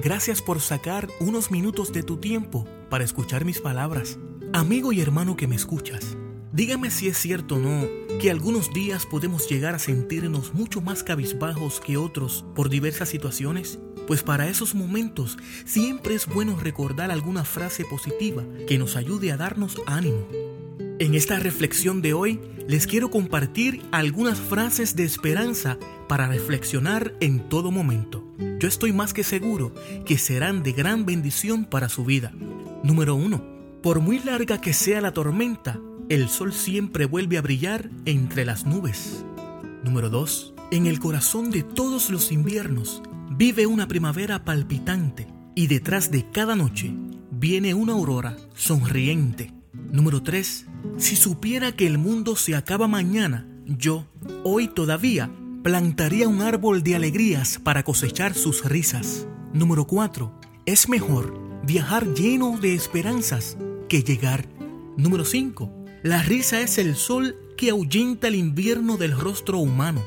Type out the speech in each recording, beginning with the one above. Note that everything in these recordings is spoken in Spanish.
Gracias por sacar unos minutos de tu tiempo para escuchar mis palabras. Amigo y hermano que me escuchas, dígame si es cierto o no que algunos días podemos llegar a sentirnos mucho más cabizbajos que otros por diversas situaciones. Pues para esos momentos siempre es bueno recordar alguna frase positiva que nos ayude a darnos ánimo. En esta reflexión de hoy les quiero compartir algunas frases de esperanza para reflexionar en todo momento. Yo estoy más que seguro que serán de gran bendición para su vida. Número 1. Por muy larga que sea la tormenta, el sol siempre vuelve a brillar entre las nubes. Número 2. En el corazón de todos los inviernos vive una primavera palpitante y detrás de cada noche viene una aurora sonriente. Número 3. Si supiera que el mundo se acaba mañana, yo, hoy todavía, plantaría un árbol de alegrías para cosechar sus risas. Número 4. Es mejor viajar lleno de esperanzas que llegar. Número 5. La risa es el sol que ahuyenta el invierno del rostro humano.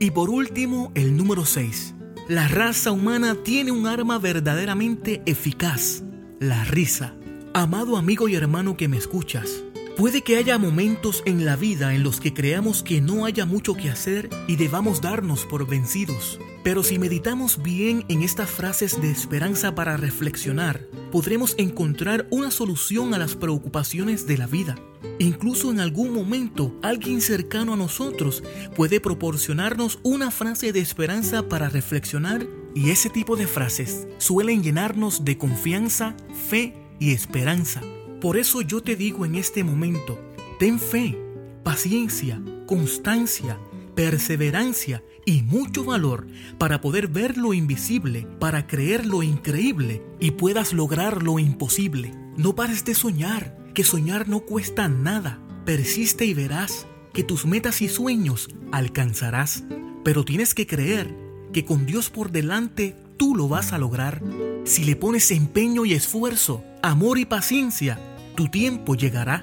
Y por último, el número 6. La raza humana tiene un arma verdaderamente eficaz, la risa. Amado amigo y hermano que me escuchas, puede que haya momentos en la vida en los que creamos que no haya mucho que hacer y debamos darnos por vencidos. Pero si meditamos bien en estas frases de esperanza para reflexionar, podremos encontrar una solución a las preocupaciones de la vida. Incluso en algún momento alguien cercano a nosotros puede proporcionarnos una frase de esperanza para reflexionar y ese tipo de frases suelen llenarnos de confianza, fe y esperanza. Por eso yo te digo en este momento, ten fe, paciencia, constancia, perseverancia y mucho valor para poder ver lo invisible, para creer lo increíble y puedas lograr lo imposible. No pares de soñar que soñar no cuesta nada. Persiste y verás que tus metas y sueños alcanzarás. Pero tienes que creer que con Dios por delante tú lo vas a lograr. Si le pones empeño y esfuerzo, amor y paciencia, tu tiempo llegará.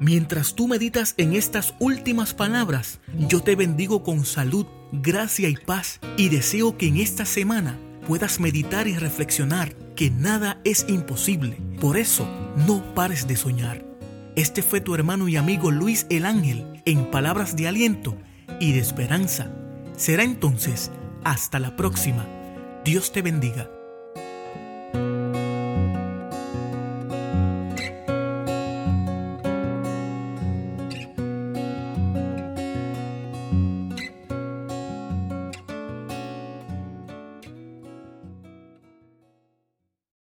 Mientras tú meditas en estas últimas palabras, yo te bendigo con salud, gracia y paz y deseo que en esta semana puedas meditar y reflexionar que nada es imposible. Por eso, no pares de soñar. Este fue tu hermano y amigo Luis el Ángel en palabras de aliento y de esperanza. Será entonces hasta la próxima. Dios te bendiga.